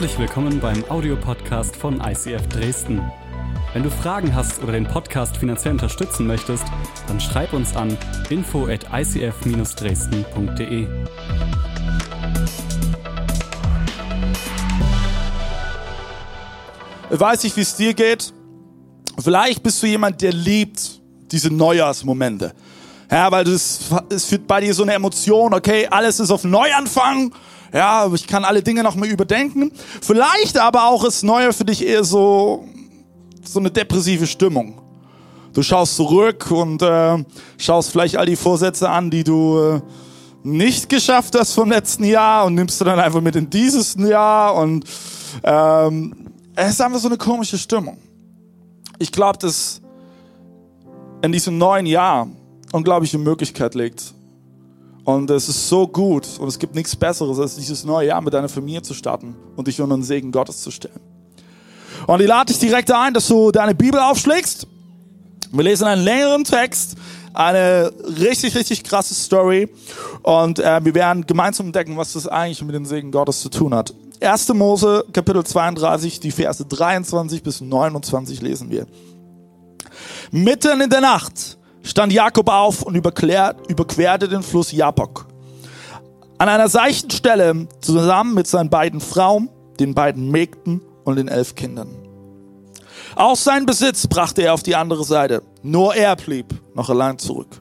Herzlich willkommen beim Audiopodcast von ICF Dresden. Wenn du Fragen hast oder den Podcast finanziell unterstützen möchtest, dann schreib uns an info at icf-dresden.de. Ich weiß nicht, wie es dir geht. Vielleicht bist du jemand, der liebt diese Neujahrsmomente. Ja, weil es führt bei dir so eine Emotion, okay, alles ist auf Neuanfang. Ja, ich kann alle Dinge nochmal überdenken. Vielleicht aber auch ist Neue für dich eher so, so eine depressive Stimmung. Du schaust zurück und äh, schaust vielleicht all die Vorsätze an, die du äh, nicht geschafft hast vom letzten Jahr und nimmst du dann einfach mit in dieses Jahr und ähm, es ist einfach so eine komische Stimmung. Ich glaube, dass in diesem neuen Jahr unglaubliche Möglichkeit liegt. Und es ist so gut und es gibt nichts Besseres, als dieses neue Jahr mit deiner Familie zu starten und dich unter den Segen Gottes zu stellen. Und ich lade dich direkt ein, dass du deine Bibel aufschlägst. Wir lesen einen längeren Text, eine richtig, richtig krasse Story und äh, wir werden gemeinsam entdecken, was das eigentlich mit dem Segen Gottes zu tun hat. 1. Mose, Kapitel 32, die Verse 23 bis 29 lesen wir. Mitten in der Nacht stand Jakob auf und überquerte den Fluss Jabok. An einer seichten Stelle zusammen mit seinen beiden Frauen, den beiden Mägden und den elf Kindern. Auch seinen Besitz brachte er auf die andere Seite. Nur er blieb noch allein zurück.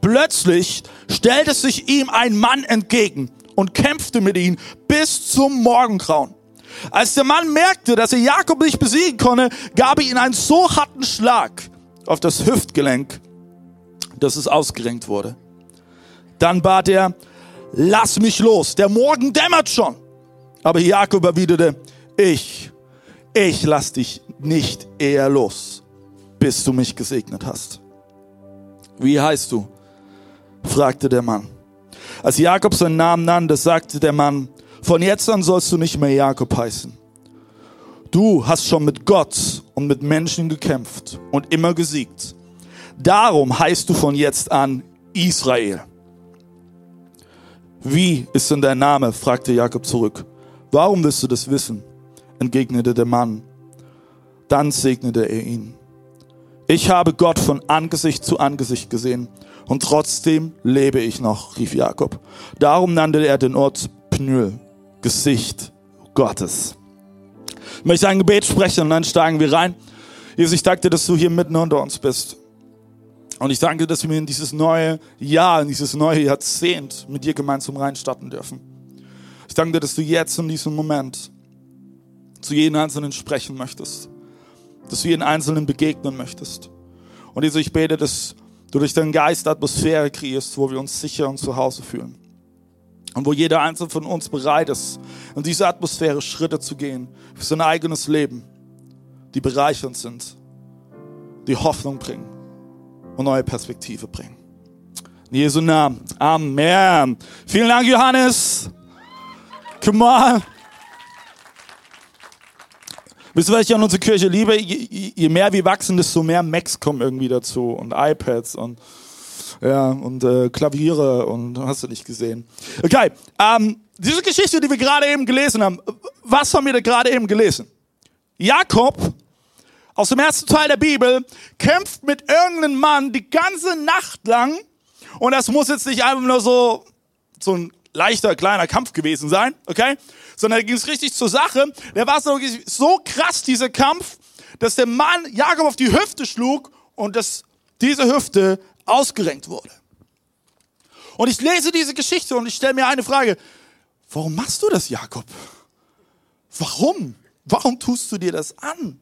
Plötzlich stellte sich ihm ein Mann entgegen und kämpfte mit ihm bis zum Morgengrauen. Als der Mann merkte, dass er Jakob nicht besiegen konnte, gab er ihm einen so harten Schlag auf das Hüftgelenk, dass es ausgerenkt wurde. Dann bat er, lass mich los, der Morgen dämmert schon. Aber Jakob erwiderte, ich, ich lass dich nicht eher los, bis du mich gesegnet hast. Wie heißt du? fragte der Mann. Als Jakob seinen Namen nannte, sagte der Mann, von jetzt an sollst du nicht mehr Jakob heißen. Du hast schon mit Gott und mit Menschen gekämpft und immer gesiegt. Darum heißt du von jetzt an Israel. Wie ist denn dein Name? fragte Jakob zurück. Warum willst du das wissen? entgegnete der Mann. Dann segnete er ihn. Ich habe Gott von Angesicht zu Angesicht gesehen und trotzdem lebe ich noch, rief Jakob. Darum nannte er den Ort Pnül, Gesicht Gottes. Ich möchte ein Gebet sprechen und dann steigen wir rein. Jesus, ich danke dir, dass du hier mitten unter uns bist. Und ich danke, dass wir in dieses neue Jahr, in dieses neue Jahrzehnt mit dir gemeinsam reinstarten dürfen. Ich danke dir, dass du jetzt in diesem Moment zu jedem Einzelnen sprechen möchtest. Dass du jeden Einzelnen begegnen möchtest. Und Jesus, ich bete, dass du durch deinen Geist Atmosphäre kreierst, wo wir uns sicher und zu Hause fühlen. Und wo jeder Einzelne von uns bereit ist, in diese Atmosphäre Schritte zu gehen für sein eigenes Leben, die bereichernd sind, die Hoffnung bringen und neue Perspektive bringen. In Jesu Namen. Amen. Vielen Dank, Johannes. Come on. Wisst ihr, was ich an unsere Kirche liebe? Je, je, mehr wir wachsen, desto mehr Macs kommen irgendwie dazu und iPads und ja und äh, Klaviere und hast du nicht gesehen. Okay, ähm, diese Geschichte, die wir gerade eben gelesen haben, was haben wir da gerade eben gelesen? Jakob aus dem ersten Teil der Bibel kämpft mit irgendeinem Mann die ganze Nacht lang und das muss jetzt nicht einfach nur so, so ein leichter, kleiner Kampf gewesen sein, okay? Sondern da ging es richtig zur Sache. Der war so, so krass, dieser Kampf, dass der Mann Jakob auf die Hüfte schlug und dass diese Hüfte ausgerenkt wurde. Und ich lese diese Geschichte und ich stelle mir eine Frage. Warum machst du das, Jakob? Warum? Warum tust du dir das an?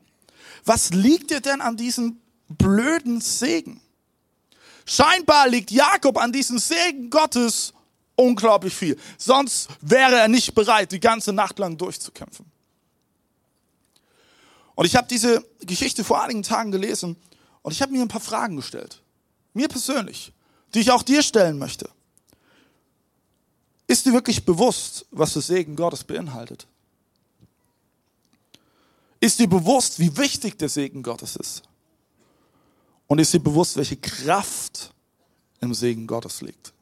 Was liegt dir denn an diesem blöden Segen? Scheinbar liegt Jakob an diesem Segen Gottes unglaublich viel. Sonst wäre er nicht bereit, die ganze Nacht lang durchzukämpfen. Und ich habe diese Geschichte vor einigen Tagen gelesen und ich habe mir ein paar Fragen gestellt. Mir persönlich, die ich auch dir stellen möchte. Ist dir wirklich bewusst, was das Segen Gottes beinhaltet? Ist dir bewusst, wie wichtig der Segen Gottes ist? Und ist dir bewusst, welche Kraft im Segen Gottes liegt?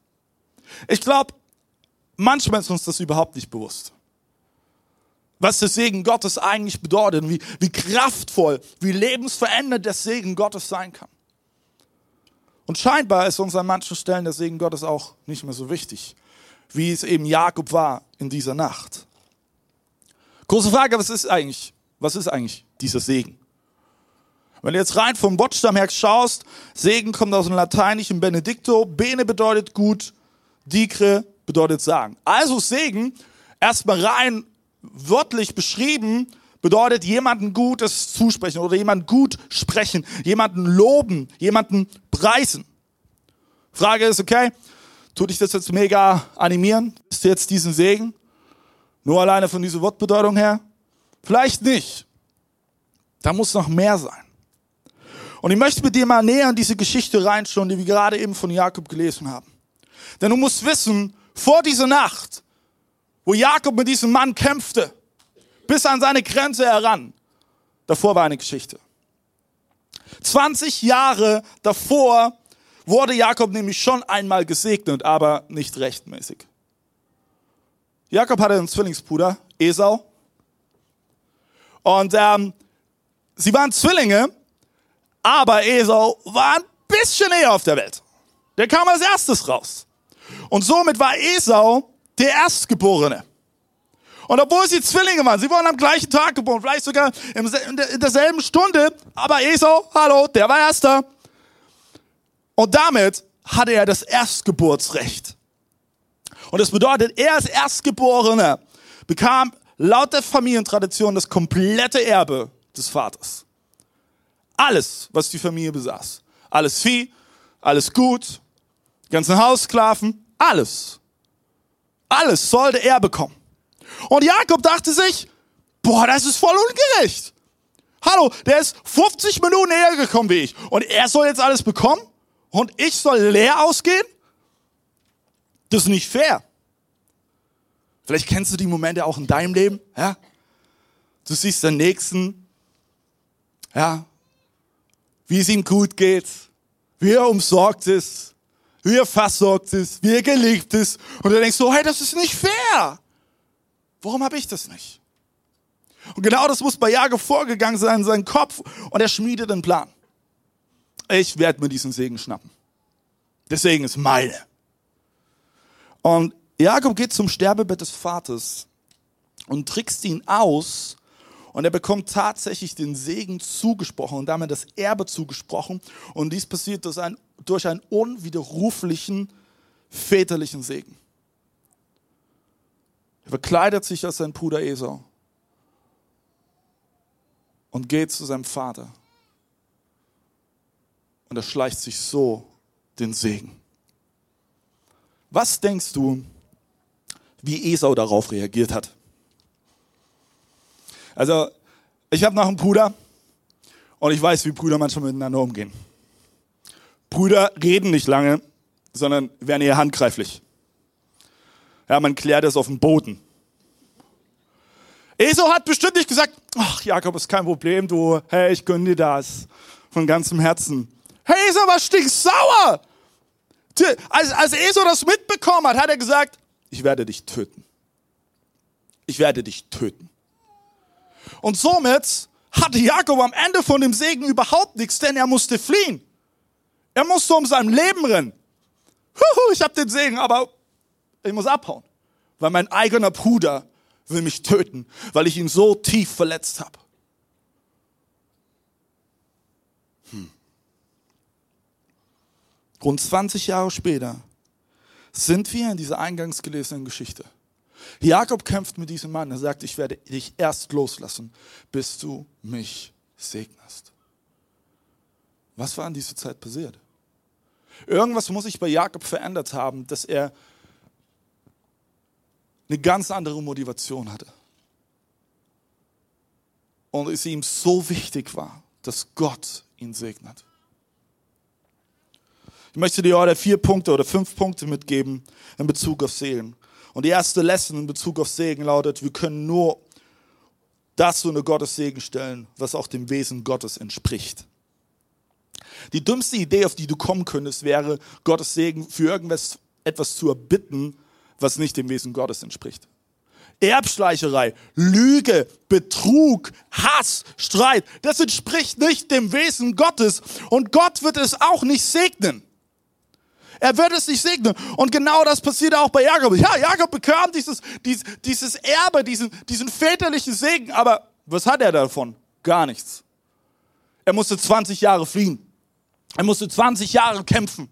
Ich glaube, manchmal ist uns das überhaupt nicht bewusst. Was der Segen Gottes eigentlich bedeutet, wie, wie kraftvoll, wie lebensverändernd der Segen Gottes sein kann. Und scheinbar ist uns an manchen Stellen der Segen Gottes auch nicht mehr so wichtig, wie es eben Jakob war in dieser Nacht. Große Frage, was ist eigentlich, was ist eigentlich dieser Segen? Wenn du jetzt rein vom Wortstamm her schaust, Segen kommt aus dem lateinischen Benedicto, Bene bedeutet gut, Dicre bedeutet sagen. Also Segen, erstmal rein wörtlich beschrieben, bedeutet jemanden Gutes zusprechen oder jemanden gut sprechen, jemanden loben, jemanden preisen. Frage ist, okay, tut dich das jetzt mega animieren? Ist jetzt diesen Segen? Nur alleine von dieser Wortbedeutung her? Vielleicht nicht. Da muss noch mehr sein. Und ich möchte mit dir mal näher in diese Geschichte reinschauen, die wir gerade eben von Jakob gelesen haben. Denn du musst wissen, vor dieser Nacht, wo Jakob mit diesem Mann kämpfte, bis an seine Grenze heran, davor war eine Geschichte. 20 Jahre davor wurde Jakob nämlich schon einmal gesegnet, aber nicht rechtmäßig. Jakob hatte einen Zwillingsbruder, Esau. Und ähm, sie waren Zwillinge, aber Esau war ein bisschen eher auf der Welt. Der kam als erstes raus. Und somit war Esau der Erstgeborene. Und obwohl sie Zwillinge waren, sie wurden am gleichen Tag geboren, vielleicht sogar in derselben Stunde, aber Esau, hallo, der war Erster. Und damit hatte er das Erstgeburtsrecht. Und das bedeutet, er als Erstgeborener bekam laut der Familientradition das komplette Erbe des Vaters. Alles, was die Familie besaß. Alles Vieh, alles Gut, ganzen Haussklaven, alles. Alles sollte er bekommen. Und Jakob dachte sich, boah, das ist voll ungerecht. Hallo, der ist 50 Minuten näher gekommen wie ich. Und er soll jetzt alles bekommen? Und ich soll leer ausgehen? Das ist nicht fair. Vielleicht kennst du die Momente auch in deinem Leben, ja? Du siehst den Nächsten, ja, wie es ihm gut geht, wie er umsorgt ist, wie er versorgt ist, wie er geliebt ist. Und du denkst so, hey, das ist nicht fair. Warum habe ich das nicht? Und genau das muss bei Jakob vorgegangen sein in seinem Kopf. Und er schmiedet einen Plan. Ich werde mir diesen Segen schnappen. Der Segen ist meine. Und Jakob geht zum Sterbebett des Vaters und trickst ihn aus, und er bekommt tatsächlich den Segen zugesprochen und damit das Erbe zugesprochen. Und dies passiert durch, ein, durch einen unwiderruflichen väterlichen Segen. Er verkleidet sich als sein Bruder Esau und geht zu seinem Vater. Und er schleicht sich so den Segen. Was denkst du, wie Esau darauf reagiert hat? Also, ich habe noch einen Bruder und ich weiß, wie Brüder manchmal miteinander umgehen. Brüder reden nicht lange, sondern werden eher handgreiflich. Ja, man klärt es auf dem Boden. Esau hat bestimmt nicht gesagt, ach Jakob, ist kein Problem, du, hey, ich gönne dir das von ganzem Herzen. Hey, Esau war stinksauer. Als, als Esau das mitbekommen hat, hat er gesagt, ich werde dich töten. Ich werde dich töten. Und somit hatte Jakob am Ende von dem Segen überhaupt nichts, denn er musste fliehen. Er musste um sein Leben rennen. Huhu, ich habe den Segen, aber ich muss abhauen, weil mein eigener Bruder will mich töten, weil ich ihn so tief verletzt habe. Hm. Rund 20 Jahre später sind wir in dieser eingangs gelesenen Geschichte. Jakob kämpft mit diesem Mann. Er sagt, ich werde dich erst loslassen, bis du mich segnest. Was war in dieser Zeit passiert? Irgendwas muss sich bei Jakob verändert haben, dass er eine ganz andere Motivation hatte. Und es ihm so wichtig war, dass Gott ihn segnet. Ich möchte dir heute vier Punkte oder fünf Punkte mitgeben in Bezug auf Seelen. Und die erste Lesson in Bezug auf Segen lautet, wir können nur das unter Gottes Segen stellen, was auch dem Wesen Gottes entspricht. Die dümmste Idee, auf die du kommen könntest, wäre, Gottes Segen für irgendwas etwas zu erbitten, was nicht dem Wesen Gottes entspricht. Erbschleicherei, Lüge, Betrug, Hass, Streit. Das entspricht nicht dem Wesen Gottes und Gott wird es auch nicht segnen. Er wird es nicht segnen. Und genau das passiert auch bei Jakob. Ja, Jakob bekam dieses, dieses, dieses Erbe, diesen, diesen väterlichen Segen. Aber was hat er davon? Gar nichts. Er musste 20 Jahre fliehen. Er musste 20 Jahre kämpfen.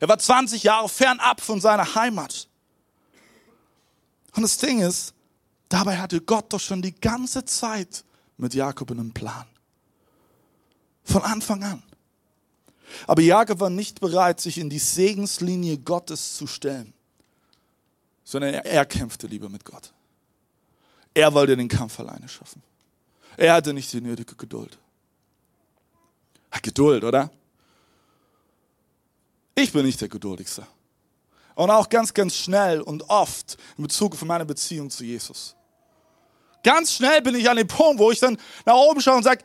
Er war 20 Jahre fernab von seiner Heimat. Und das Ding ist, dabei hatte Gott doch schon die ganze Zeit mit Jakob einen Plan. Von Anfang an. Aber Jakob war nicht bereit, sich in die Segenslinie Gottes zu stellen, sondern er, er kämpfte lieber mit Gott. Er wollte den Kampf alleine schaffen. Er hatte nicht die nötige Geduld. Geduld, oder? Ich bin nicht der Geduldigste. Und auch ganz, ganz schnell und oft in Bezug auf meine Beziehung zu Jesus. Ganz schnell bin ich an dem Punkt, wo ich dann nach oben schaue und sage,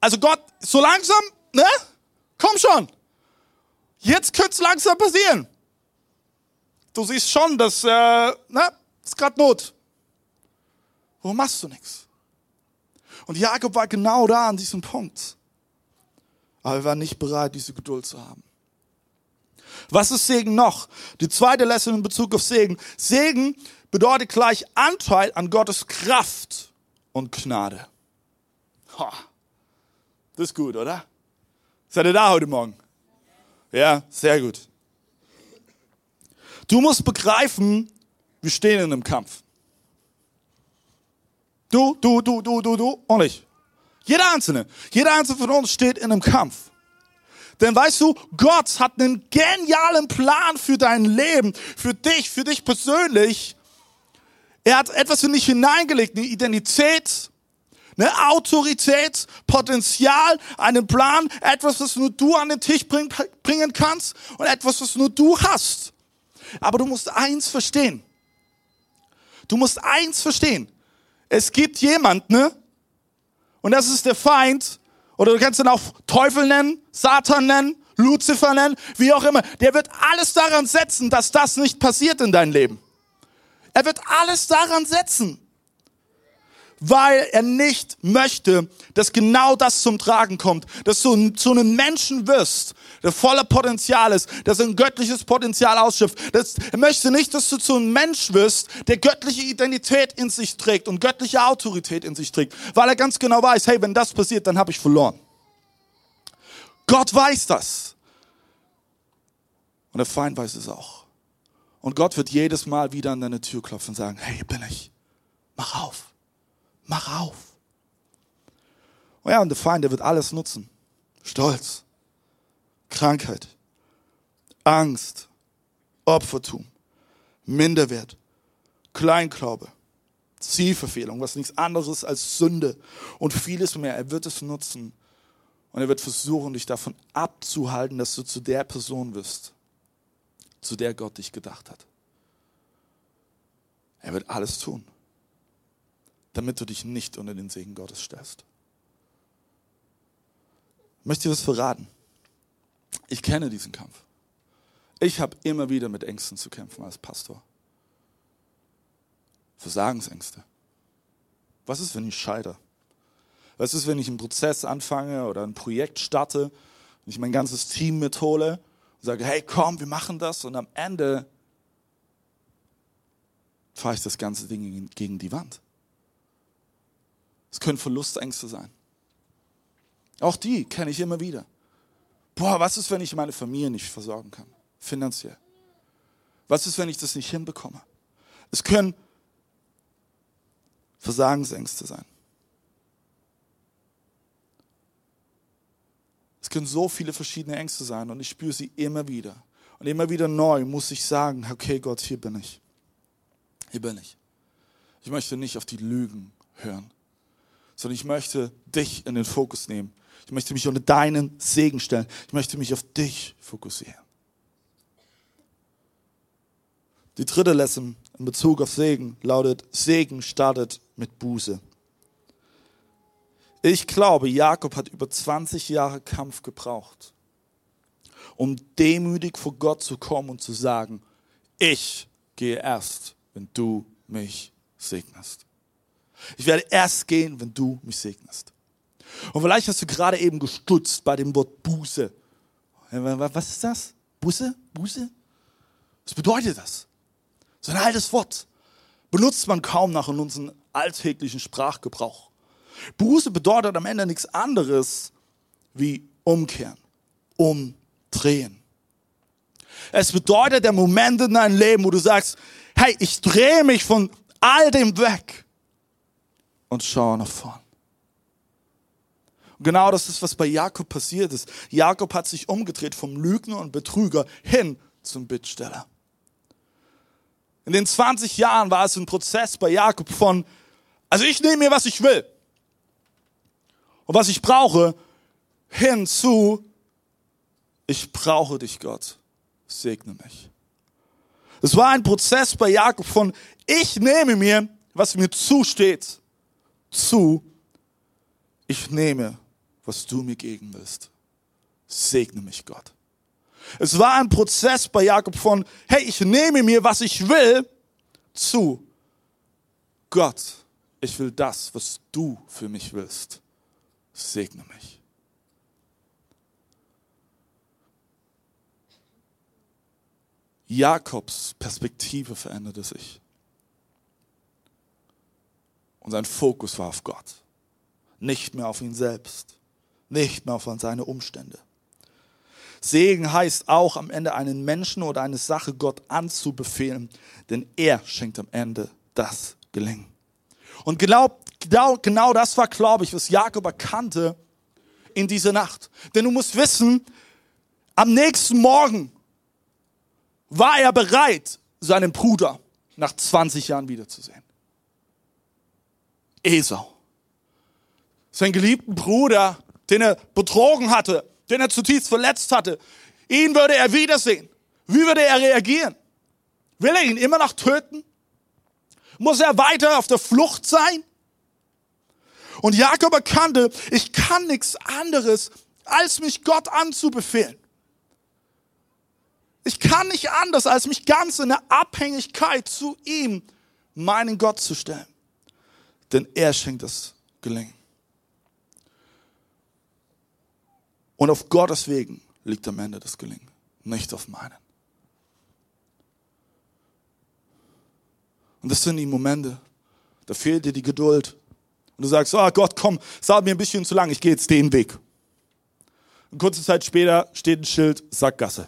also Gott, so langsam, ne? Komm schon. Jetzt könnte es langsam passieren. Du siehst schon, dass, äh, ne, ist gerade Not. Warum machst du nichts? Und Jakob war genau da an diesem Punkt. Aber er war nicht bereit, diese Geduld zu haben. Was ist Segen noch? Die zweite Lesson in Bezug auf Segen. Segen bedeutet gleich Anteil an Gottes Kraft und Gnade. Ha. Das ist gut, oder? Seid ihr da heute Morgen? Ja, sehr gut. Du musst begreifen, wir stehen in einem Kampf. Du, du, du, du, du, du und ich. Jeder Einzelne. Jeder Einzelne von uns steht in einem Kampf. Denn weißt du, Gott hat einen genialen Plan für dein Leben, für dich, für dich persönlich. Er hat etwas in dich hineingelegt, eine Identität, eine Autorität, Potenzial, einen Plan, etwas, was nur du an den Tisch bring, bringen kannst und etwas, was nur du hast. Aber du musst eins verstehen. Du musst eins verstehen. Es gibt jemand, ne? Und das ist der Feind, oder du kannst ihn auch Teufel nennen, Satan nennen, Luzifer nennen, wie auch immer. Der wird alles daran setzen, dass das nicht passiert in deinem Leben. Er wird alles daran setzen, weil er nicht möchte, dass genau das zum Tragen kommt, dass du zu einem Menschen wirst, der voller Potenzial ist, dass er ein göttliches Potenzial ausschöpft. Das, er möchte nicht, dass du zu einem Mensch wirst, der göttliche Identität in sich trägt und göttliche Autorität in sich trägt, weil er ganz genau weiß, hey, wenn das passiert, dann habe ich verloren. Gott weiß das. Und der Feind weiß es auch. Und Gott wird jedes Mal wieder an deine Tür klopfen und sagen, hey, hier bin ich. Mach auf. Mach auf. Oh ja, und der Feind, der wird alles nutzen. Stolz, Krankheit, Angst, Opfertum, Minderwert, Kleinglaube, Zielverfehlung, was nichts anderes als Sünde und vieles mehr. Er wird es nutzen und er wird versuchen, dich davon abzuhalten, dass du zu der Person wirst, zu der Gott dich gedacht hat. Er wird alles tun, damit du dich nicht unter den Segen Gottes stellst. Ich möchte dir was verraten. Ich kenne diesen Kampf. Ich habe immer wieder mit Ängsten zu kämpfen als Pastor. Versagensängste. Was ist, wenn ich scheitere? Was ist, wenn ich einen Prozess anfange oder ein Projekt starte und ich mein ganzes Team mithole und sage, hey, komm, wir machen das und am Ende fahre ich das ganze Ding gegen die Wand. Es können Verlustängste sein. Auch die kenne ich immer wieder. Boah, was ist, wenn ich meine Familie nicht versorgen kann? Finanziell. Was ist, wenn ich das nicht hinbekomme? Es können Versagensängste sein. Können so viele verschiedene Ängste sein und ich spüre sie immer wieder. Und immer wieder neu muss ich sagen, okay Gott, hier bin ich. Hier bin ich. Ich möchte nicht auf die Lügen hören, sondern ich möchte dich in den Fokus nehmen. Ich möchte mich unter deinen Segen stellen. Ich möchte mich auf dich fokussieren. Die dritte Lesson in Bezug auf Segen lautet, Segen startet mit Buße. Ich glaube, Jakob hat über 20 Jahre Kampf gebraucht, um demütig vor Gott zu kommen und zu sagen, ich gehe erst, wenn du mich segnest. Ich werde erst gehen, wenn du mich segnest. Und vielleicht hast du gerade eben gestutzt bei dem Wort Buße. Was ist das? Buße? Buße? Was bedeutet das? So ein altes Wort. Benutzt man kaum nach in unserem alltäglichen Sprachgebrauch. Buße bedeutet am Ende nichts anderes wie umkehren, umdrehen. Es bedeutet der Moment in deinem Leben, wo du sagst, hey, ich drehe mich von all dem weg und schaue nach vorn. Und genau das ist, was bei Jakob passiert ist. Jakob hat sich umgedreht vom Lügner und Betrüger hin zum Bittsteller. In den 20 Jahren war es ein Prozess bei Jakob von, also ich nehme mir, was ich will und was ich brauche, hin zu, ich brauche dich, Gott, segne mich. Es war ein Prozess bei Jakob von, ich nehme mir, was mir zusteht, zu, ich nehme, was du mir geben willst. Segne mich, Gott. Es war ein Prozess bei Jakob von, hey, ich nehme mir, was ich will, zu, Gott, ich will das, was du für mich willst. Segne mich. Jakobs Perspektive veränderte sich. Und sein Fokus war auf Gott, nicht mehr auf ihn selbst, nicht mehr auf seine Umstände. Segen heißt auch am Ende einen Menschen oder eine Sache Gott anzubefehlen, denn er schenkt am Ende das Gelingen. Und genau, genau, genau das war, glaube ich, was Jakob erkannte in dieser Nacht. Denn du musst wissen, am nächsten Morgen war er bereit, seinen Bruder nach 20 Jahren wiederzusehen. Esau. Sein geliebten Bruder, den er betrogen hatte, den er zutiefst verletzt hatte. Ihn würde er wiedersehen. Wie würde er reagieren? Will er ihn immer noch töten? Muss er weiter auf der Flucht sein? Und Jakob erkannte, ich kann nichts anderes, als mich Gott anzubefehlen. Ich kann nicht anders, als mich ganz in der Abhängigkeit zu ihm, meinen Gott zu stellen. Denn er schenkt das Gelingen. Und auf Gottes Wegen liegt am Ende das Gelingen, nicht auf meinen. Und das sind die Momente, da fehlt dir die Geduld. Und du sagst, oh Gott, komm, es dauert mir ein bisschen zu lang, ich gehe jetzt den Weg. Und kurze Zeit später steht ein Schild, Sackgasse.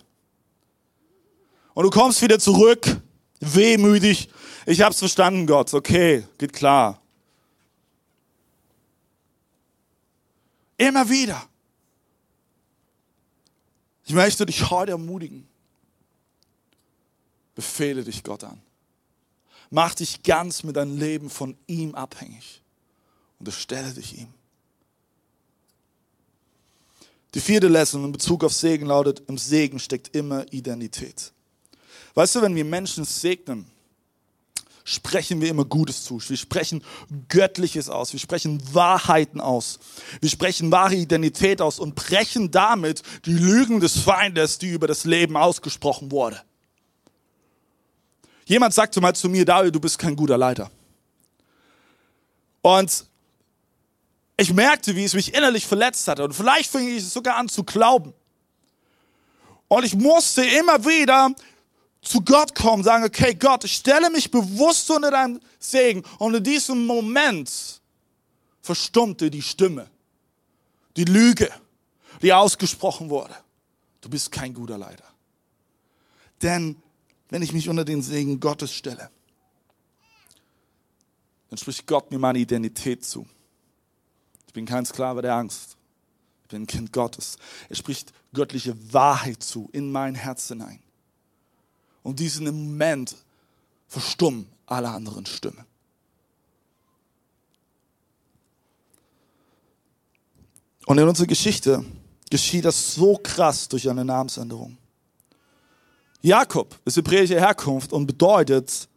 Und du kommst wieder zurück, wehmütig. Ich hab's verstanden, Gott. Okay, geht klar. Immer wieder. Ich möchte dich heute ermutigen. Befehle dich Gott an. Mach dich ganz mit deinem Leben von ihm abhängig. Und stelle dich ihm. Die vierte Lesson in Bezug auf Segen lautet, im Segen steckt immer Identität. Weißt du, wenn wir Menschen segnen, sprechen wir immer Gutes zu. Wir sprechen Göttliches aus. Wir sprechen Wahrheiten aus. Wir sprechen wahre Identität aus und brechen damit die Lügen des Feindes, die über das Leben ausgesprochen wurde. Jemand sagte mal zu mir, David, du bist kein guter Leiter. Und ich merkte, wie es mich innerlich verletzt hatte. Und vielleicht fing ich es sogar an zu glauben. Und ich musste immer wieder zu Gott kommen, sagen, okay, Gott, ich stelle mich bewusst unter deinem Segen. Und in diesem Moment verstummte die Stimme, die Lüge, die ausgesprochen wurde. Du bist kein guter Leiter. Denn wenn ich mich unter den Segen Gottes stelle, dann spricht Gott mir meine Identität zu. Ich bin kein Sklave der Angst. Ich bin ein Kind Gottes. Er spricht göttliche Wahrheit zu in mein Herz hinein. Und diesen Moment verstummen alle anderen Stimmen. Und in unserer Geschichte geschieht das so krass durch eine Namensänderung. Jakob ist hebräische Herkunft und bedeutet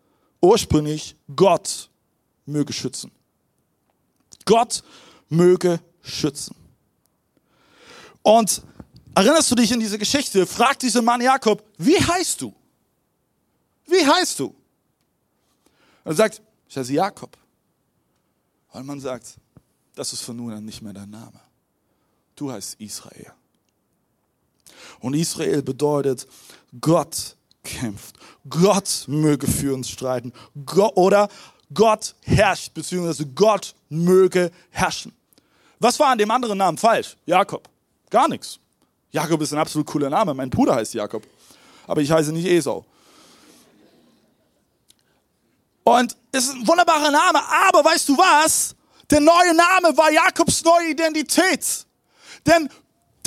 ursprünglich Gott möge schützen. Gott möge schützen. Und erinnerst du dich in diese Geschichte? Fragt dieser Mann Jakob, wie heißt du? Wie heißt du? Er sagt, Ich heiße Jakob. Weil man sagt, das ist von nun an nicht mehr dein Name. Du heißt Israel. Und Israel bedeutet, Gott kämpft. Gott möge für uns streiten. Gott, oder Gott herrscht, beziehungsweise Gott möge herrschen. Was war an dem anderen Namen falsch? Jakob. Gar nichts. Jakob ist ein absolut cooler Name. Mein Bruder heißt Jakob. Aber ich heiße nicht Esau. Und es ist ein wunderbarer Name. Aber weißt du was? Der neue Name war Jakobs neue Identität. Denn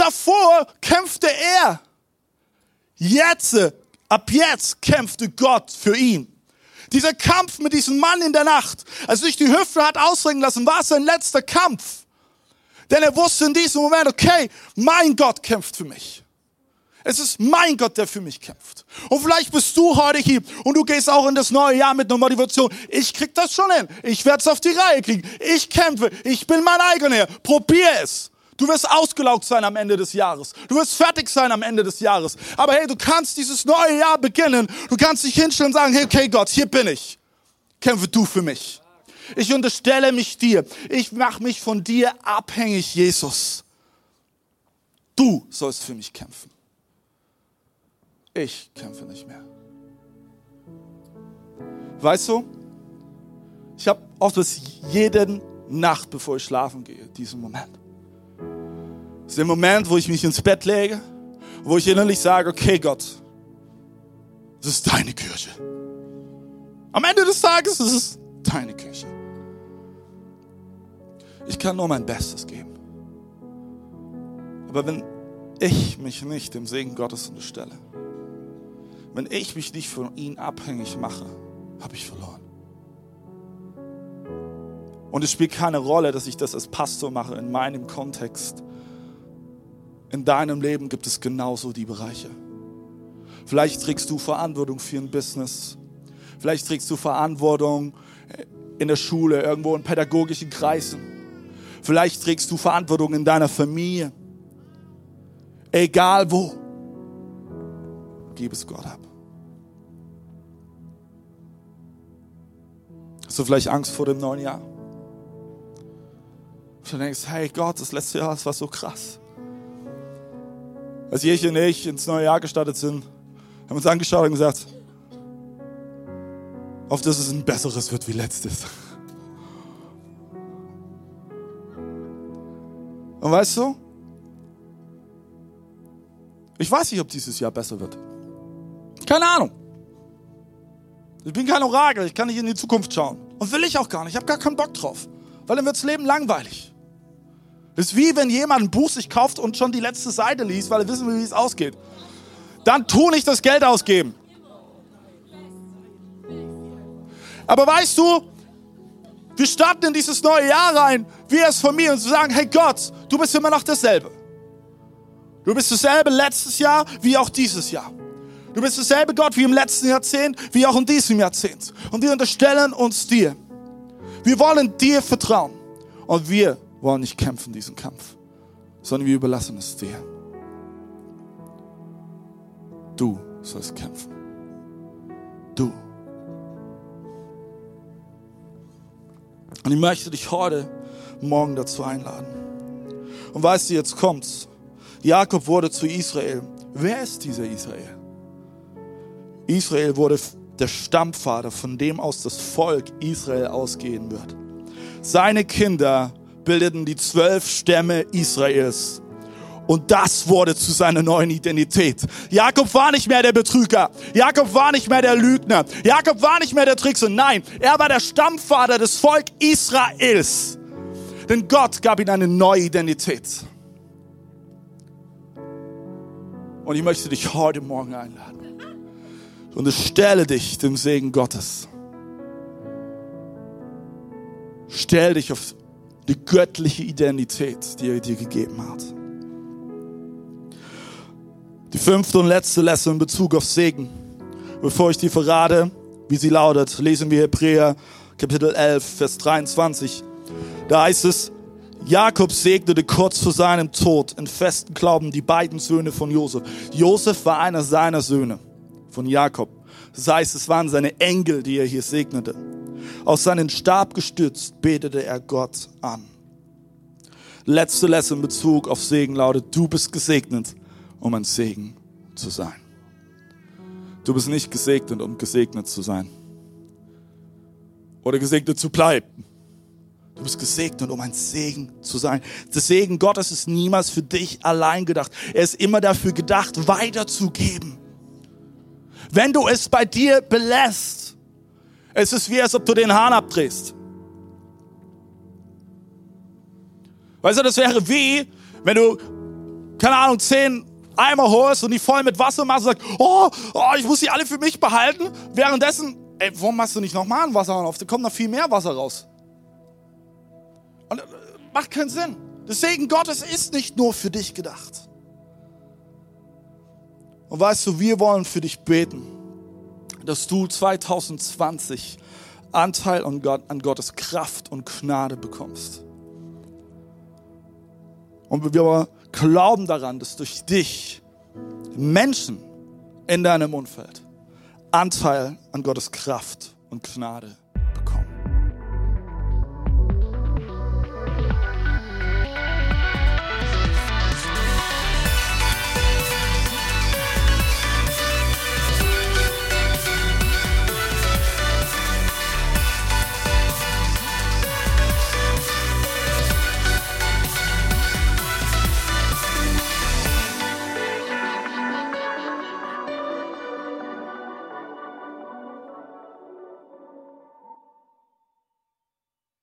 davor kämpfte er. Jetzt, ab jetzt kämpfte Gott für ihn. Dieser Kampf mit diesem Mann in der Nacht, als sich die Hüfte hat ausringen lassen, war sein letzter Kampf. Denn er wusste in diesem Moment, okay, mein Gott kämpft für mich. Es ist mein Gott, der für mich kämpft. Und vielleicht bist du heute hier und du gehst auch in das neue Jahr mit einer Motivation. Ich krieg das schon hin. Ich werde es auf die Reihe kriegen. Ich kämpfe. Ich bin mein eigener Herr. Probier es. Du wirst ausgelaugt sein am Ende des Jahres. Du wirst fertig sein am Ende des Jahres. Aber hey, du kannst dieses neue Jahr beginnen. Du kannst dich hinstellen und sagen, hey, okay Gott, hier bin ich. Kämpfe du für mich. Ich unterstelle mich dir. Ich mache mich von dir abhängig, Jesus. Du sollst für mich kämpfen. Ich kämpfe nicht mehr. Weißt du, ich habe oft bis jede Nacht, bevor ich schlafen gehe, diesen Moment. Ist der Moment, wo ich mich ins Bett lege, wo ich innerlich sage, okay Gott, das ist deine Kirche. Am Ende des Tages ist es deine Kirche. Ich kann nur mein Bestes geben. Aber wenn ich mich nicht dem Segen Gottes unterstelle, wenn ich mich nicht von ihm abhängig mache, habe ich verloren. Und es spielt keine Rolle, dass ich das als Pastor mache in meinem Kontext. In deinem Leben gibt es genauso die Bereiche. Vielleicht trägst du Verantwortung für ein Business. Vielleicht trägst du Verantwortung in der Schule, irgendwo in pädagogischen Kreisen. Vielleicht trägst du Verantwortung in deiner Familie. Egal wo. Gib es Gott ab. Hast du vielleicht Angst vor dem neuen Jahr? Du denkst, hey Gott, das letzte Jahr das war so krass. Als Jeche und ich ins neue Jahr gestartet sind, haben wir uns angeschaut und gesagt, auf dass es ein besseres wird wie letztes. Und weißt du, ich weiß nicht, ob dieses Jahr besser wird. Keine Ahnung. Ich bin kein Orakel, ich kann nicht in die Zukunft schauen. Und will ich auch gar nicht, ich habe gar keinen Bock drauf. Weil dann wird das Leben langweilig. Das ist wie wenn jemand ein Buch sich kauft und schon die letzte Seite liest, weil er wissen will, wie es ausgeht. Dann tu nicht das Geld ausgeben. Aber weißt du, wir starten in dieses neue Jahr rein, wie es von mir, und sagen, hey Gott, du bist immer noch dasselbe. Du bist dasselbe letztes Jahr wie auch dieses Jahr. Du bist dasselbe Gott wie im letzten Jahrzehnt, wie auch in diesem Jahrzehnt. Und wir unterstellen uns dir. Wir wollen dir vertrauen. Und wir wollen nicht kämpfen, diesen Kampf, sondern wir überlassen es dir. Du sollst kämpfen. Du. Und ich möchte dich heute Morgen dazu einladen. Und weißt du, jetzt kommt's. Jakob wurde zu Israel. Wer ist dieser Israel? Israel wurde der Stammvater, von dem aus das Volk Israel ausgehen wird. Seine Kinder bildeten die zwölf Stämme Israels. Und das wurde zu seiner neuen Identität. Jakob war nicht mehr der Betrüger. Jakob war nicht mehr der Lügner. Jakob war nicht mehr der Trickser. Nein, er war der Stammvater des Volk Israels. Denn Gott gab ihm eine neue Identität. Und ich möchte dich heute Morgen einladen. Und stelle dich dem Segen Gottes. Stell dich auf die göttliche Identität, die er dir gegeben hat. Die fünfte und letzte Lesson in Bezug auf Segen. Bevor ich die verrate, wie sie lautet, lesen wir Hebräer Kapitel 11, Vers 23. Da heißt es, Jakob segnete kurz vor seinem Tod in festen Glauben die beiden Söhne von Josef. Josef war einer seiner Söhne von Jakob. Das heißt, es waren seine Engel, die er hier segnete. Aus seinem Stab gestützt betete er Gott an. Letzte Lesson in Bezug auf Segen lautet, du bist gesegnet, um ein Segen zu sein. Du bist nicht gesegnet, um gesegnet zu sein. Oder gesegnet zu bleiben. Du bist gesegnet, um ein Segen zu sein. Der Segen Gottes ist niemals für dich allein gedacht. Er ist immer dafür gedacht, weiterzugeben. Wenn du es bei dir belässt, es ist wie, als ob du den Hahn abdrehst. Weißt du, das wäre wie, wenn du, keine Ahnung, zehn Eimer holst und die voll mit Wasser machst und sagst, oh, oh, ich muss die alle für mich behalten. Währenddessen, ey, warum machst du nicht nochmal ein Wasser auf? Da kommt noch viel mehr Wasser raus. Und äh, macht keinen Sinn. Der Segen Gottes ist nicht nur für dich gedacht. Und weißt du, wir wollen für dich beten, dass du 2020 Anteil an, Gott, an Gottes Kraft und Gnade bekommst. Und wir glauben daran, dass durch dich Menschen in deinem Umfeld Anteil an Gottes Kraft und Gnade